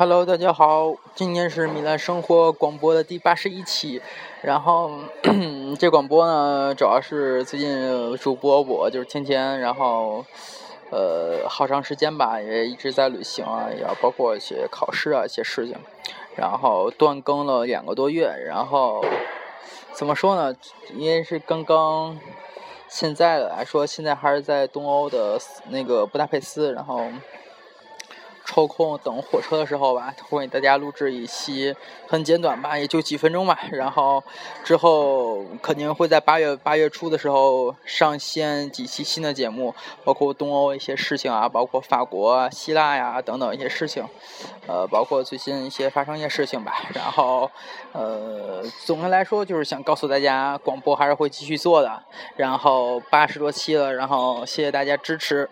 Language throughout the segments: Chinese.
Hello，大家好，今天是米兰生活广播的第八十一期。然后 这广播呢，主要是最近主播我就是天天，然后呃好长时间吧，也一直在旅行啊，也包括一些考试啊一些事情，然后断更了两个多月。然后怎么说呢？因为是刚刚现在的来说，现在还是在东欧的那个布达佩斯，然后。抽空等火车的时候吧，会给大家录制一期很简短吧，也就几分钟吧。然后之后肯定会在八月八月初的时候上线几期新的节目，包括东欧一些事情啊，包括法国、希腊呀等等一些事情，呃，包括最近一些发生一些事情吧。然后呃，总的来说就是想告诉大家，广播还是会继续做的。然后八十多期了，然后谢谢大家支持。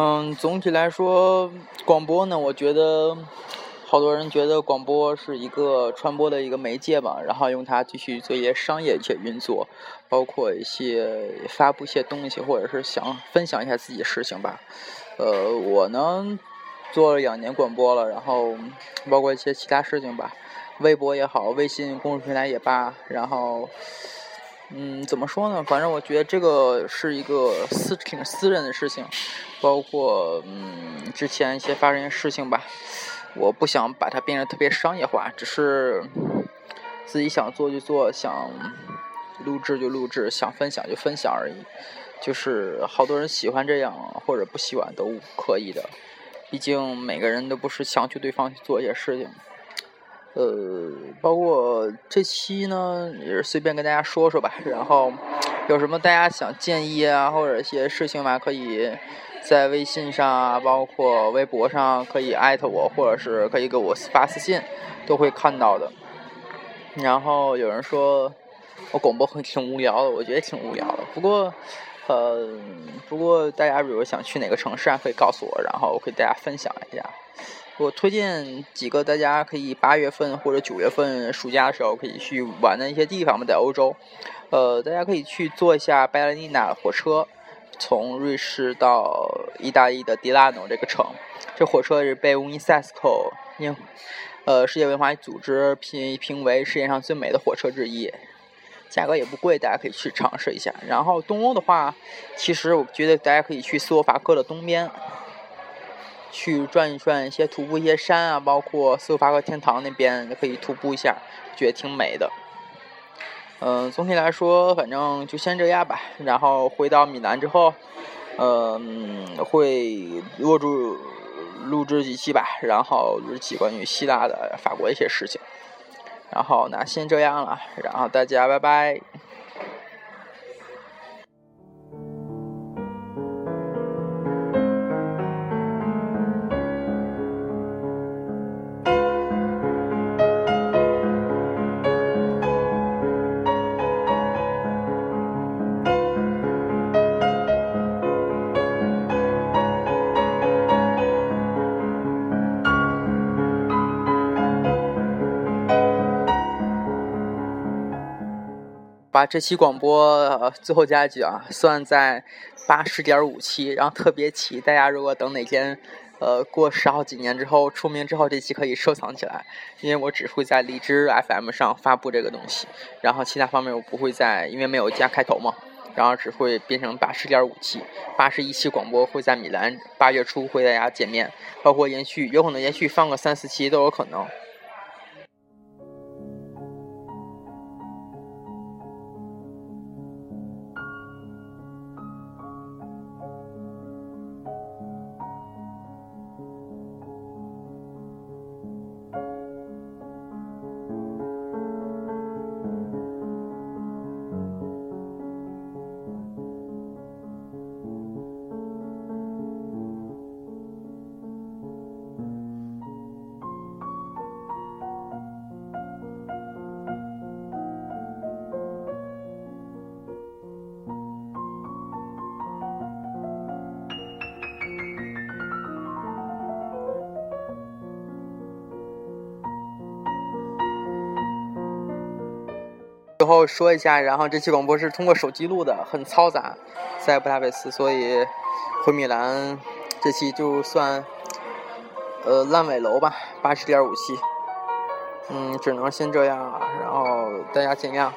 嗯，总体来说，广播呢，我觉得好多人觉得广播是一个传播的一个媒介吧，然后用它继续做一些商业一些运作，包括一些发布一些东西，或者是想分享一下自己事情吧。呃，我呢做了两年广播了，然后包括一些其他事情吧，微博也好，微信公众平台也罢，然后。嗯，怎么说呢？反正我觉得这个是一个私挺私人的事情，包括嗯之前一些发生一些事情吧，我不想把它变得特别商业化，只是自己想做就做，想录制就录制，想分享就分享而已。就是好多人喜欢这样或者不喜欢都可以的，毕竟每个人都不是强求对方去做一些事情。呃，包括这期呢，也是随便跟大家说说吧。然后有什么大家想建议啊，或者一些事情吧，可以在微信上啊，包括微博上可以艾特我，或者是可以给我发私信，都会看到的。然后有人说我广播很挺无聊的，我觉得挺无聊的。不过，呃，不过大家如果想去哪个城市啊，可以告诉我，然后我可以大家分享一下。我推荐几个大家可以八月份或者九月份暑假的时候可以去玩的一些地方嘛，在欧洲，呃，大家可以去坐一下拜莱尼娜火车，从瑞士到意大利的迪拉诺这个城。这火车是被 UNESCO 因呃世界文化组织评评为世界上最美的火车之一，价格也不贵，大家可以去尝试一下。然后东欧的话，其实我觉得大家可以去斯洛伐克的东边。去转一转，一些徒步一些山啊，包括斯洛伐克天堂那边也可以徒步一下，觉得挺美的。嗯，总体来说，反正就先这样吧。然后回到米兰之后，嗯，会握住录制几期吧，然后录几关于希腊的、法国一些事情。然后那先这样了，然后大家拜拜。把这期广播最后加一句啊，算在八十点五期，然后特别期，大家如果等哪天呃过十好几年之后出名之后，这期可以收藏起来，因为我只会在荔枝 FM 上发布这个东西，然后其他方面我不会在，因为没有加开头嘛，然后只会变成八十点五期，八十一期广播会在米兰八月初会大家见面，包括延续，有可能延续放个三四期都有可能。最后说一下，然后这期广播是通过手机录的，很嘈杂，在布达佩斯，所以回米兰这期就算呃烂尾楼吧，八十点五期，嗯，只能先这样了，然后大家见谅。